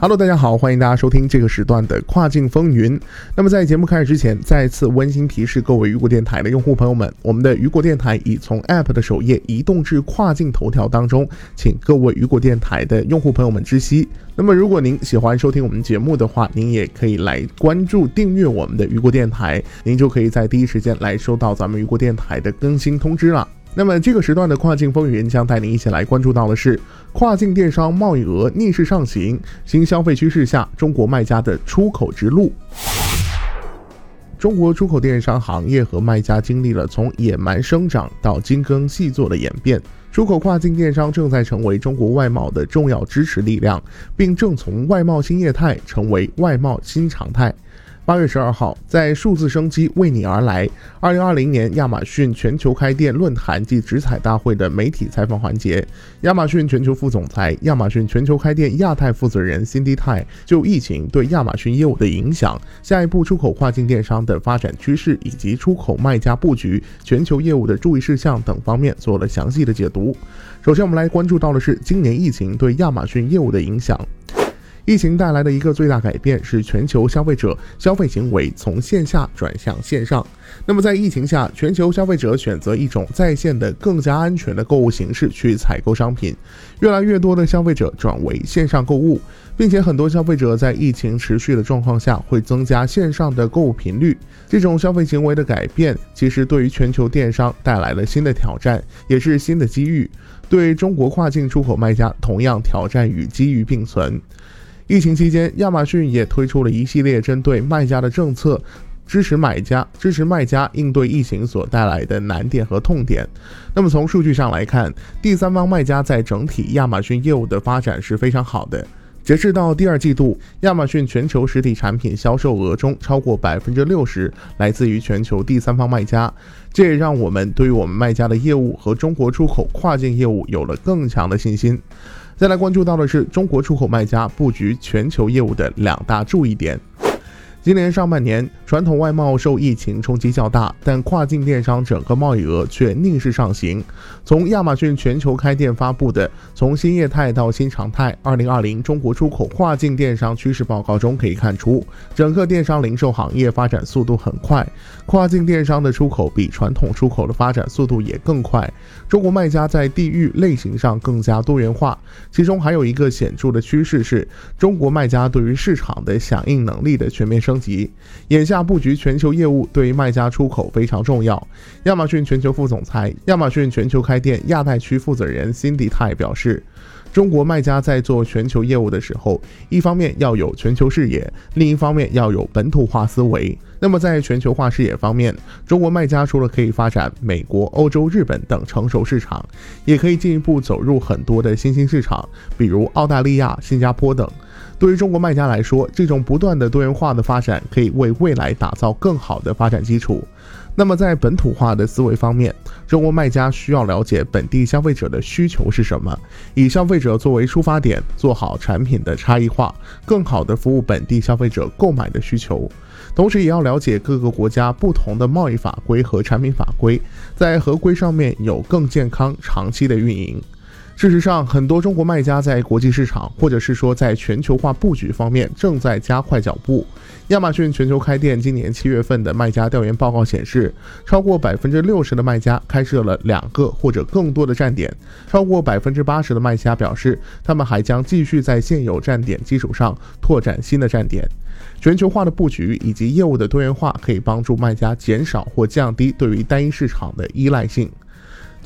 Hello，大家好，欢迎大家收听这个时段的跨境风云。那么在节目开始之前，再次温馨提示各位雨果电台的用户朋友们，我们的雨果电台已从 App 的首页移动至跨境头条当中，请各位雨果电台的用户朋友们知悉。那么如果您喜欢收听我们节目的话，您也可以来关注订阅我们的雨果电台，您就可以在第一时间来收到咱们雨果电台的更新通知了。那么这个时段的跨境风云将带您一起来关注到的是跨境电商贸易额逆势上行，新消费趋势下中国卖家的出口之路。中国出口电商行业和卖家经历了从野蛮生长到精耕细作的演变，出口跨境电商正在成为中国外贸的重要支持力量，并正从外贸新业态成为外贸新常态。八月十二号，在数字生机为你而来二零二零年亚马逊全球开店论坛暨直采大会的媒体采访环节，亚马逊全球副总裁、亚马逊全球开店亚太负责人辛迪泰就疫情对亚马逊业务的影响、下一步出口跨境电商的发展趋势以及出口卖家布局、全球业务的注意事项等方面做了详细的解读。首先，我们来关注到的是今年疫情对亚马逊业务的影响。疫情带来的一个最大改变是全球消费者消费行为从线下转向线上。那么在疫情下，全球消费者选择一种在线的更加安全的购物形式去采购商品，越来越多的消费者转为线上购物，并且很多消费者在疫情持续的状况下会增加线上的购物频率。这种消费行为的改变，其实对于全球电商带来了新的挑战，也是新的机遇。对中国跨境出口卖家，同样挑战与机遇并存。疫情期间，亚马逊也推出了一系列针对卖家的政策，支持买家、支持卖家应对疫情所带来的难点和痛点。那么从数据上来看，第三方卖家在整体亚马逊业务的发展是非常好的。截至到第二季度，亚马逊全球实体产品销售额中超过百分之六十来自于全球第三方卖家，这也让我们对于我们卖家的业务和中国出口跨境业务有了更强的信心。再来关注到的是中国出口卖家布局全球业务的两大注意点。今年上半年，传统外贸受疫情冲击较大，但跨境电商整个贸易额却逆势上行。从亚马逊全球开店发布的《从新业态到新常态：二零二零中国出口跨境电商趋势报告》中可以看出，整个电商零售行业发展速度很快，跨境电商的出口比传统出口的发展速度也更快。中国卖家在地域类型上更加多元化，其中还有一个显著的趋势是中国卖家对于市场的响应能力的全面升。级，眼下布局全球业务对于卖家出口非常重要。亚马逊全球副总裁、亚马逊全球开店亚太区负责人辛迪泰表示，中国卖家在做全球业务的时候，一方面要有全球视野，另一方面要有本土化思维。那么在全球化视野方面，中国卖家除了可以发展美国、欧洲、日本等成熟市场，也可以进一步走入很多的新兴市场，比如澳大利亚、新加坡等。对于中国卖家来说，这种不断的多元化的发展可以为未来打造更好的发展基础。那么，在本土化的思维方面，中国卖家需要了解本地消费者的需求是什么，以消费者作为出发点，做好产品的差异化，更好的服务本地消费者购买的需求。同时，也要了解各个国家不同的贸易法规和产品法规，在合规上面有更健康、长期的运营。事实上，很多中国卖家在国际市场，或者是说在全球化布局方面正在加快脚步。亚马逊全球开店今年七月份的卖家调研报告显示，超过百分之六十的卖家开设了两个或者更多的站点，超过百分之八十的卖家表示，他们还将继续在现有站点基础上拓展新的站点。全球化的布局以及业务的多元化，可以帮助卖家减少或降低对于单一市场的依赖性。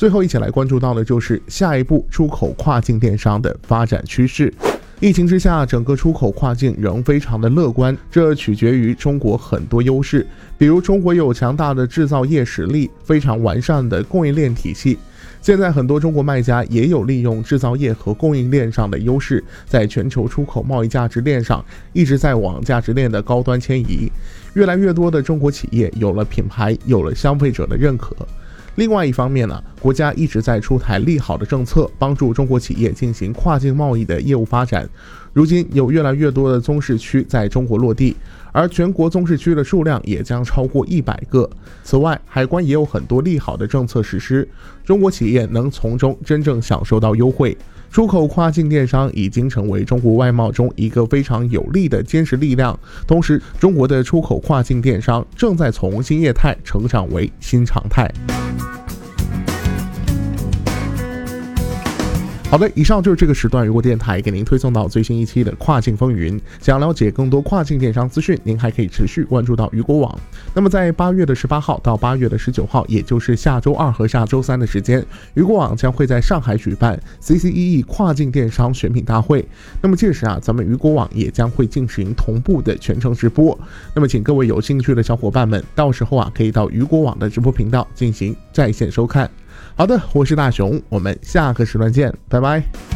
最后一起来关注到的就是下一步出口跨境电商的发展趋势。疫情之下，整个出口跨境仍非常的乐观，这取决于中国很多优势，比如中国有强大的制造业实力，非常完善的供应链体系。现在很多中国卖家也有利用制造业和供应链上的优势，在全球出口贸易价值链上一直在往价值链的高端迁移。越来越多的中国企业有了品牌，有了消费者的认可。另外一方面呢，国家一直在出台利好的政策，帮助中国企业进行跨境贸易的业务发展。如今有越来越多的综视区在中国落地，而全国综市区的数量也将超过一百个。此外，海关也有很多利好的政策实施，中国企业能从中真正享受到优惠。出口跨境电商已经成为中国外贸中一个非常有力的坚实力量。同时，中国的出口跨境电商正在从新业态成长为新常态。好的，以上就是这个时段雨果电台给您推送到最新一期的跨境风云。想了解更多跨境电商资讯，您还可以持续关注到雨果网。那么在八月的十八号到八月的十九号，也就是下周二和下周三的时间，雨果网将会在上海举办 CCEE 跨境电商选品大会。那么届时啊，咱们雨果网也将会进行同步的全程直播。那么请各位有兴趣的小伙伴们，到时候啊，可以到雨果网的直播频道进行在线收看。好的，我是大熊，我们下个时段见，拜拜。